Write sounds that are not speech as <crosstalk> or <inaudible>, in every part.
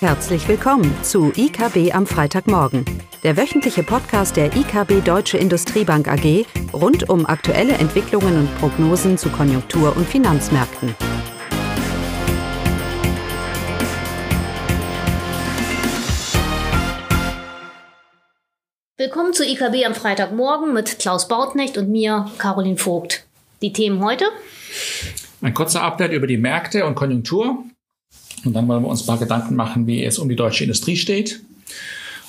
Herzlich willkommen zu IKB am Freitagmorgen, der wöchentliche Podcast der IKB Deutsche Industriebank AG rund um aktuelle Entwicklungen und Prognosen zu Konjunktur- und Finanzmärkten. Willkommen zu IKB am Freitagmorgen mit Klaus Bautnecht und mir, Caroline Vogt. Die Themen heute? Ein kurzer Update über die Märkte und Konjunktur. Und dann wollen wir uns mal Gedanken machen, wie es um die deutsche Industrie steht.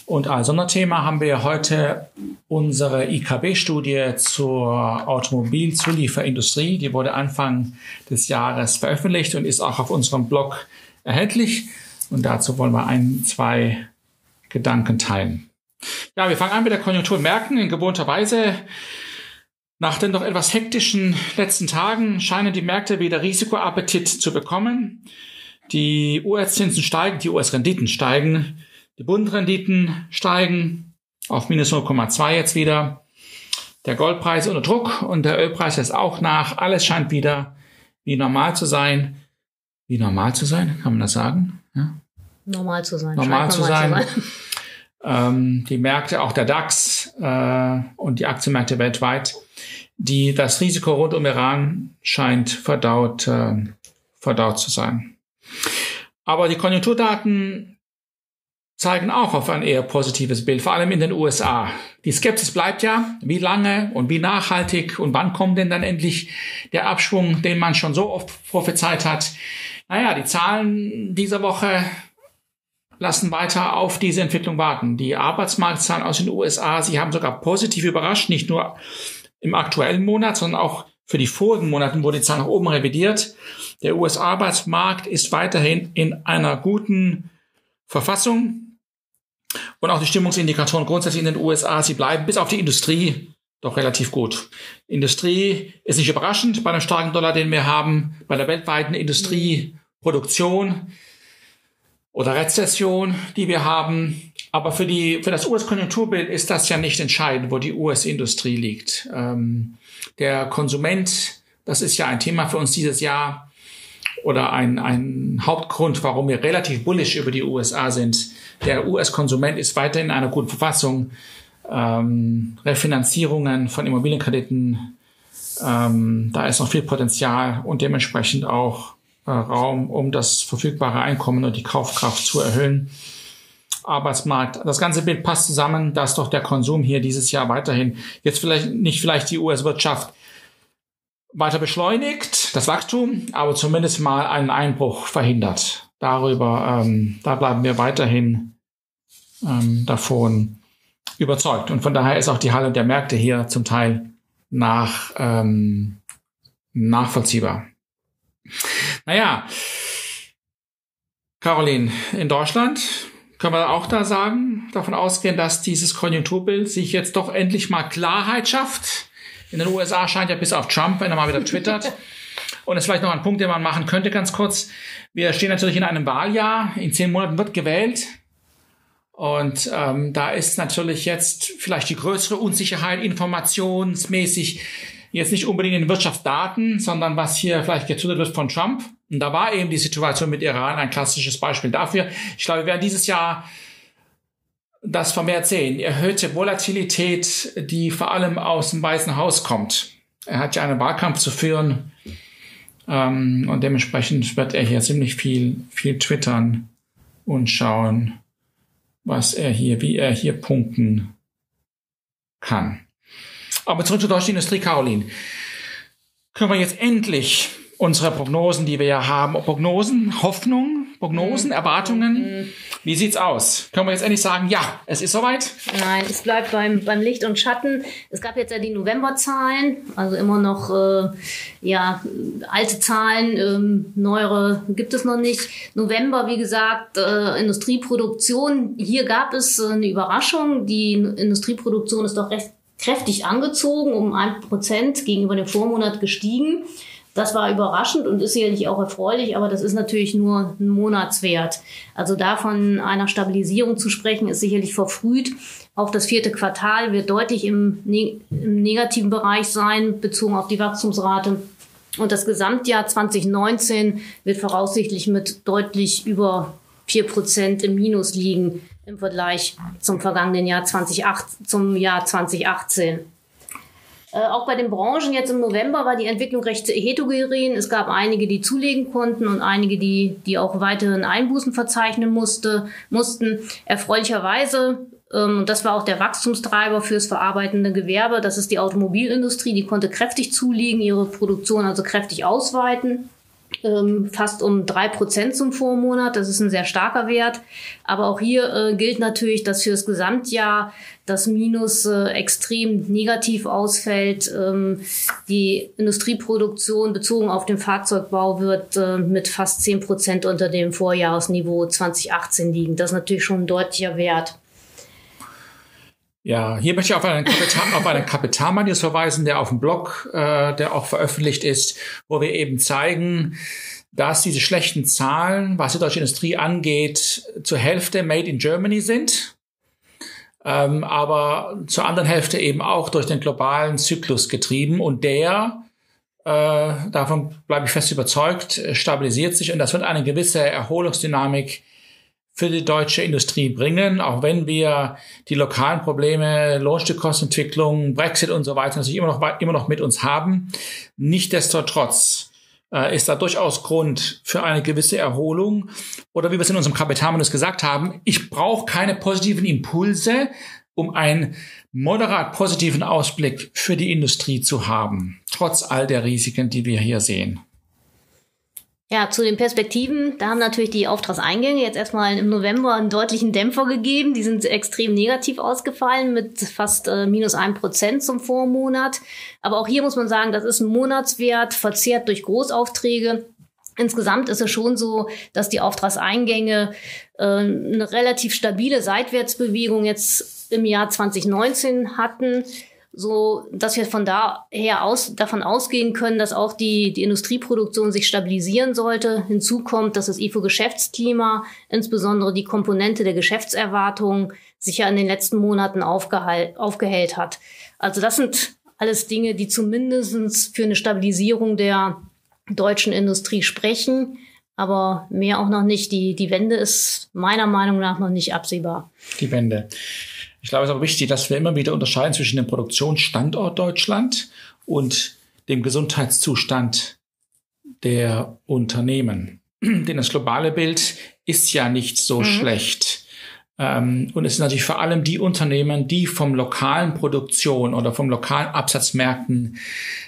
Und als Sonderthema haben wir heute unsere IKB-Studie zur Automobilzulieferindustrie. Die wurde Anfang des Jahres veröffentlicht und ist auch auf unserem Blog erhältlich. Und dazu wollen wir ein, zwei Gedanken teilen. Ja, wir fangen an mit der Konjunkturmärkten in gewohnter Weise. Nach den doch etwas hektischen letzten Tagen scheinen die Märkte wieder Risikoappetit zu bekommen. Die US-Zinsen steigen, die US-Renditen steigen, die Bundrenditen steigen auf minus 0,2 jetzt wieder. Der Goldpreis unter Druck und der Ölpreis ist auch nach. Alles scheint wieder wie normal zu sein. Wie normal zu sein, kann man das sagen? Ja? Normal zu sein. Normal, zu, normal sein. zu sein. Ähm, die Märkte, auch der DAX äh, und die Aktienmärkte weltweit, die das Risiko rund um Iran scheint verdaut, äh, verdaut zu sein. Aber die Konjunkturdaten zeigen auch auf ein eher positives Bild, vor allem in den USA. Die Skepsis bleibt ja, wie lange und wie nachhaltig und wann kommt denn dann endlich der Abschwung, den man schon so oft prophezeit hat. Naja, die Zahlen dieser Woche lassen weiter auf diese Entwicklung warten. Die Arbeitsmarktzahlen aus den USA, sie haben sogar positiv überrascht, nicht nur im aktuellen Monat, sondern auch für die vorigen Monaten wurde die Zahl nach oben revidiert. Der US-Arbeitsmarkt ist weiterhin in einer guten Verfassung. Und auch die Stimmungsindikatoren grundsätzlich in den USA, sie bleiben bis auf die Industrie doch relativ gut. Industrie ist nicht überraschend bei dem starken Dollar, den wir haben, bei der weltweiten Industrieproduktion oder Rezession, die wir haben. Aber für, die, für das US-Konjunkturbild ist das ja nicht entscheidend, wo die US-Industrie liegt. Ähm, der Konsument, das ist ja ein Thema für uns dieses Jahr oder ein, ein Hauptgrund, warum wir relativ bullish über die USA sind. Der US-Konsument ist weiterhin in einer guten Verfassung. Ähm, Refinanzierungen von Immobilienkrediten, ähm, da ist noch viel Potenzial und dementsprechend auch äh, Raum, um das verfügbare Einkommen und die Kaufkraft zu erhöhen. Arbeitsmarkt. Das ganze Bild passt zusammen, dass doch der Konsum hier dieses Jahr weiterhin jetzt vielleicht nicht vielleicht die US-Wirtschaft weiter beschleunigt, das Wachstum, aber zumindest mal einen Einbruch verhindert. Darüber, ähm, da bleiben wir weiterhin ähm, davon überzeugt. Und von daher ist auch die Halle der Märkte hier zum Teil nach, ähm, nachvollziehbar. Naja, Caroline, in Deutschland können wir auch da sagen, davon ausgehen, dass dieses Konjunkturbild sich jetzt doch endlich mal Klarheit schafft. In den USA scheint ja bis auf Trump, wenn er mal wieder twittert. Und das ist vielleicht noch ein Punkt, den man machen könnte, ganz kurz. Wir stehen natürlich in einem Wahljahr. In zehn Monaten wird gewählt. Und ähm, da ist natürlich jetzt vielleicht die größere Unsicherheit informationsmäßig jetzt nicht unbedingt in Wirtschaftsdaten, sondern was hier vielleicht getwittert wird von Trump. Und da war eben die Situation mit Iran ein klassisches Beispiel dafür. Ich glaube, wir werden dieses Jahr das vermehrt sehen. Erhöhte Volatilität, die vor allem aus dem Weißen Haus kommt. Er hat ja einen Wahlkampf zu führen ähm, und dementsprechend wird er hier ziemlich viel, viel twittern und schauen, was er hier, wie er hier punkten kann. Aber zurück zur deutschen Industrie, Caroline. Können wir jetzt endlich unsere Prognosen, die wir ja haben, Prognosen, Hoffnung, Prognosen, mhm. Erwartungen. Mhm. Wie sieht's aus? Können wir jetzt endlich sagen, ja, es ist soweit? Nein, es bleibt beim, beim Licht und Schatten. Es gab jetzt ja die Novemberzahlen, also immer noch äh, ja alte Zahlen, ähm, neuere gibt es noch nicht. November, wie gesagt, äh, Industrieproduktion. Hier gab es äh, eine Überraschung. Die Industrieproduktion ist doch recht kräftig angezogen, um ein Prozent gegenüber dem Vormonat gestiegen. Das war überraschend und ist sicherlich auch erfreulich, aber das ist natürlich nur ein Monatswert. Also da von einer Stabilisierung zu sprechen, ist sicherlich verfrüht. Auch das vierte Quartal wird deutlich im, ne im negativen Bereich sein, bezogen auf die Wachstumsrate. Und das Gesamtjahr 2019 wird voraussichtlich mit deutlich über vier Prozent im Minus liegen im Vergleich zum vergangenen Jahr 2008, zum Jahr 2018. Äh, auch bei den Branchen jetzt im November war die Entwicklung recht heterogen. Es gab einige, die zulegen konnten und einige, die, die auch weiteren Einbußen verzeichnen musste, mussten. Erfreulicherweise ähm, und das war auch der Wachstumstreiber fürs verarbeitende Gewerbe. Das ist die Automobilindustrie. Die konnte kräftig zulegen, ihre Produktion also kräftig ausweiten. Ähm, fast um drei Prozent zum Vormonat. Das ist ein sehr starker Wert. Aber auch hier äh, gilt natürlich, dass für das Gesamtjahr das Minus äh, extrem negativ ausfällt. Ähm, die Industrieproduktion bezogen auf den Fahrzeugbau wird äh, mit fast zehn Prozent unter dem Vorjahresniveau 2018 liegen. Das ist natürlich schon ein deutlicher Wert. Ja, hier möchte ich auf einen, Kapital, auf einen Kapitalmarkt verweisen, der auf dem Blog, äh, der auch veröffentlicht ist, wo wir eben zeigen, dass diese schlechten Zahlen, was die deutsche Industrie angeht, zur Hälfte made in Germany sind, ähm, aber zur anderen Hälfte eben auch durch den globalen Zyklus getrieben und der äh, davon bleibe ich fest überzeugt, stabilisiert sich und das wird eine gewisse Erholungsdynamik für die deutsche Industrie bringen, auch wenn wir die lokalen Probleme, Lohnstückkostenentwicklung, Brexit und so weiter natürlich immer noch, immer noch mit uns haben. Nichtsdestotrotz äh, ist da durchaus Grund für eine gewisse Erholung. Oder wie wir es in unserem Kapitalmanus gesagt haben, ich brauche keine positiven Impulse, um einen moderat positiven Ausblick für die Industrie zu haben, trotz all der Risiken, die wir hier sehen. Ja, zu den Perspektiven, da haben natürlich die Auftragseingänge jetzt erstmal im November einen deutlichen Dämpfer gegeben. Die sind extrem negativ ausgefallen mit fast äh, minus ein Prozent zum Vormonat. Aber auch hier muss man sagen, das ist ein Monatswert, verzehrt durch Großaufträge. Insgesamt ist es schon so, dass die Auftragseingänge äh, eine relativ stabile Seitwärtsbewegung jetzt im Jahr 2019 hatten so dass wir von daher aus davon ausgehen können, dass auch die die Industrieproduktion sich stabilisieren sollte. Hinzu kommt, dass das IFO-Geschäftsklima, insbesondere die Komponente der Geschäftserwartungen, sich ja in den letzten Monaten aufgehellt hat. Also das sind alles Dinge, die zumindestens für eine Stabilisierung der deutschen Industrie sprechen. Aber mehr auch noch nicht. Die, die Wende ist meiner Meinung nach noch nicht absehbar. Die Wende. Ich glaube, es ist auch wichtig, dass wir immer wieder unterscheiden zwischen dem Produktionsstandort Deutschland und dem Gesundheitszustand der Unternehmen. Denn das globale Bild ist ja nicht so mhm. schlecht. Ähm, und es sind natürlich vor allem die Unternehmen, die vom lokalen Produktion oder vom lokalen Absatzmärkten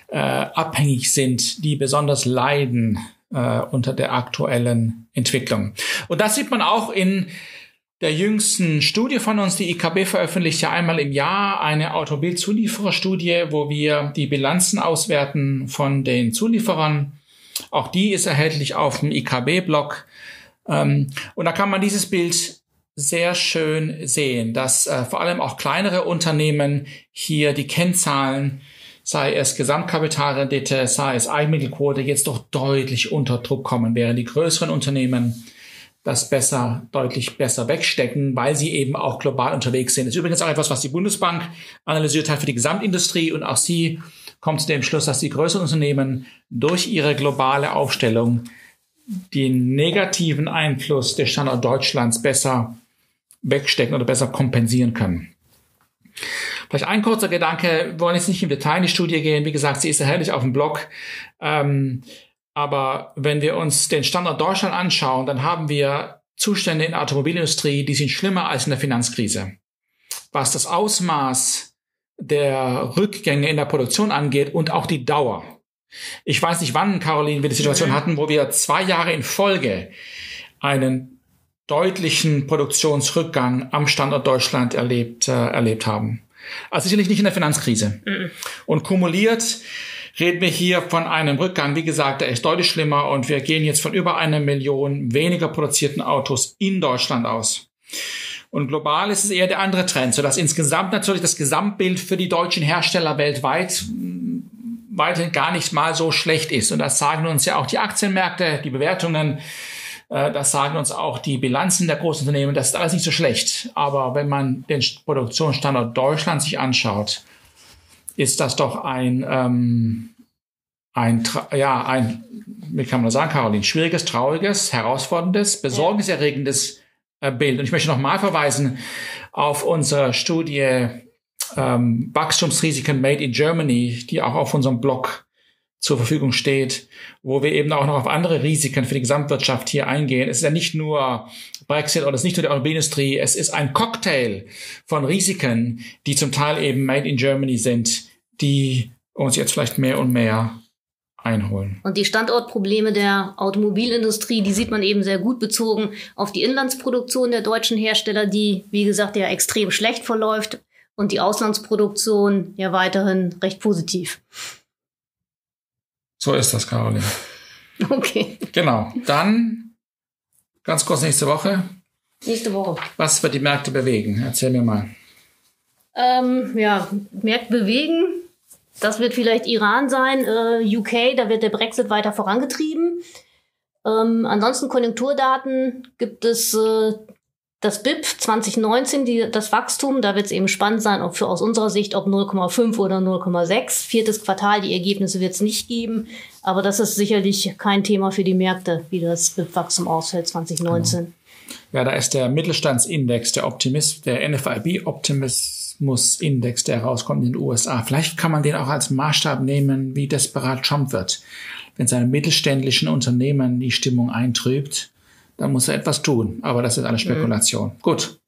äh, abhängig sind, die besonders leiden äh, unter der aktuellen Entwicklung. Und das sieht man auch in der jüngsten Studie von uns, die IKB veröffentlicht ja einmal im Jahr eine Automobilzuliefererstudie, wo wir die Bilanzen auswerten von den Zulieferern. Auch die ist erhältlich auf dem IKB-Blog. Ähm, und da kann man dieses Bild sehr schön sehen, dass äh, vor allem auch kleinere Unternehmen hier die Kennzahlen, sei es Gesamtkapitalrendite, sei es Eigenmittelquote, jetzt doch deutlich unter Druck kommen, während die größeren Unternehmen das besser, deutlich besser wegstecken, weil sie eben auch global unterwegs sind. Das ist übrigens auch etwas, was die Bundesbank analysiert hat für die Gesamtindustrie und auch sie kommt zu dem Schluss, dass die größeren Unternehmen durch ihre globale Aufstellung den negativen Einfluss des Standort Deutschlands besser wegstecken oder besser kompensieren können. Vielleicht ein kurzer Gedanke, wir wollen jetzt nicht im Detail in die Studie gehen. Wie gesagt, sie ist erhältlich auf dem Blog. Ähm, aber wenn wir uns den Standort Deutschland anschauen, dann haben wir Zustände in der Automobilindustrie, die sind schlimmer als in der Finanzkrise. Was das Ausmaß der Rückgänge in der Produktion angeht und auch die Dauer. Ich weiß nicht, wann, Caroline, wir die Situation hatten, wo wir zwei Jahre in Folge einen deutlichen Produktionsrückgang am Standort Deutschland erlebt, äh, erlebt haben. Also sicherlich nicht in der Finanzkrise. Mhm. Und kumuliert reden wir hier von einem Rückgang, wie gesagt, der ist deutlich schlimmer und wir gehen jetzt von über einer Million weniger produzierten Autos in Deutschland aus. Und global ist es eher der andere Trend, so dass insgesamt natürlich das Gesamtbild für die deutschen Hersteller weltweit mm, weiterhin gar nicht mal so schlecht ist. Und das sagen uns ja auch die Aktienmärkte, die Bewertungen, äh, das sagen uns auch die Bilanzen der großen Unternehmen, das ist alles nicht so schlecht. Aber wenn man den Produktionsstandort Deutschland sich anschaut, ist das doch ein, ähm, ein, ja, ein, wie kann man das sagen, Caroline, schwieriges, trauriges, herausforderndes, besorgniserregendes äh, Bild. Und ich möchte nochmal verweisen auf unsere Studie ähm, Wachstumsrisiken Made in Germany, die auch auf unserem Blog zur Verfügung steht, wo wir eben auch noch auf andere Risiken für die Gesamtwirtschaft hier eingehen. Es ist ja nicht nur Brexit oder es ist nicht nur die Automobilindustrie, es ist ein Cocktail von Risiken, die zum Teil eben made in Germany sind, die uns jetzt vielleicht mehr und mehr einholen. Und die Standortprobleme der Automobilindustrie, die sieht man eben sehr gut bezogen auf die Inlandsproduktion der deutschen Hersteller, die, wie gesagt, ja extrem schlecht verläuft und die Auslandsproduktion ja weiterhin recht positiv. So ist das, Caroline. <laughs> Okay. Genau. Dann ganz kurz nächste Woche. Nächste Woche. Was wird die Märkte bewegen? Erzähl mir mal. Ähm, ja, Märkte bewegen. Das wird vielleicht Iran sein, äh, UK, da wird der Brexit weiter vorangetrieben. Ähm, ansonsten Konjunkturdaten gibt es äh, das BIP 2019, die, das Wachstum, da wird es eben spannend sein, ob für aus unserer Sicht, ob 0,5 oder 0,6. Viertes Quartal, die Ergebnisse wird es nicht geben, aber das ist sicherlich kein Thema für die Märkte, wie das BIP-Wachstum ausfällt 2019. Genau. Ja, da ist der Mittelstandsindex, der Optimist, der NFIB Optimismus-Index, der herauskommt in den USA. Vielleicht kann man den auch als Maßstab nehmen, wie desperat Trump wird, wenn seine mittelständischen Unternehmen die Stimmung eintrübt da muss er etwas tun. Aber das ist eine Spekulation. Mhm. Gut.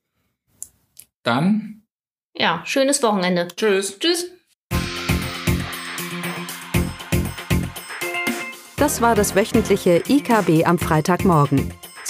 Dann. Ja, schönes Wochenende. Tschüss. Tschüss. Das war das wöchentliche IKB am Freitagmorgen.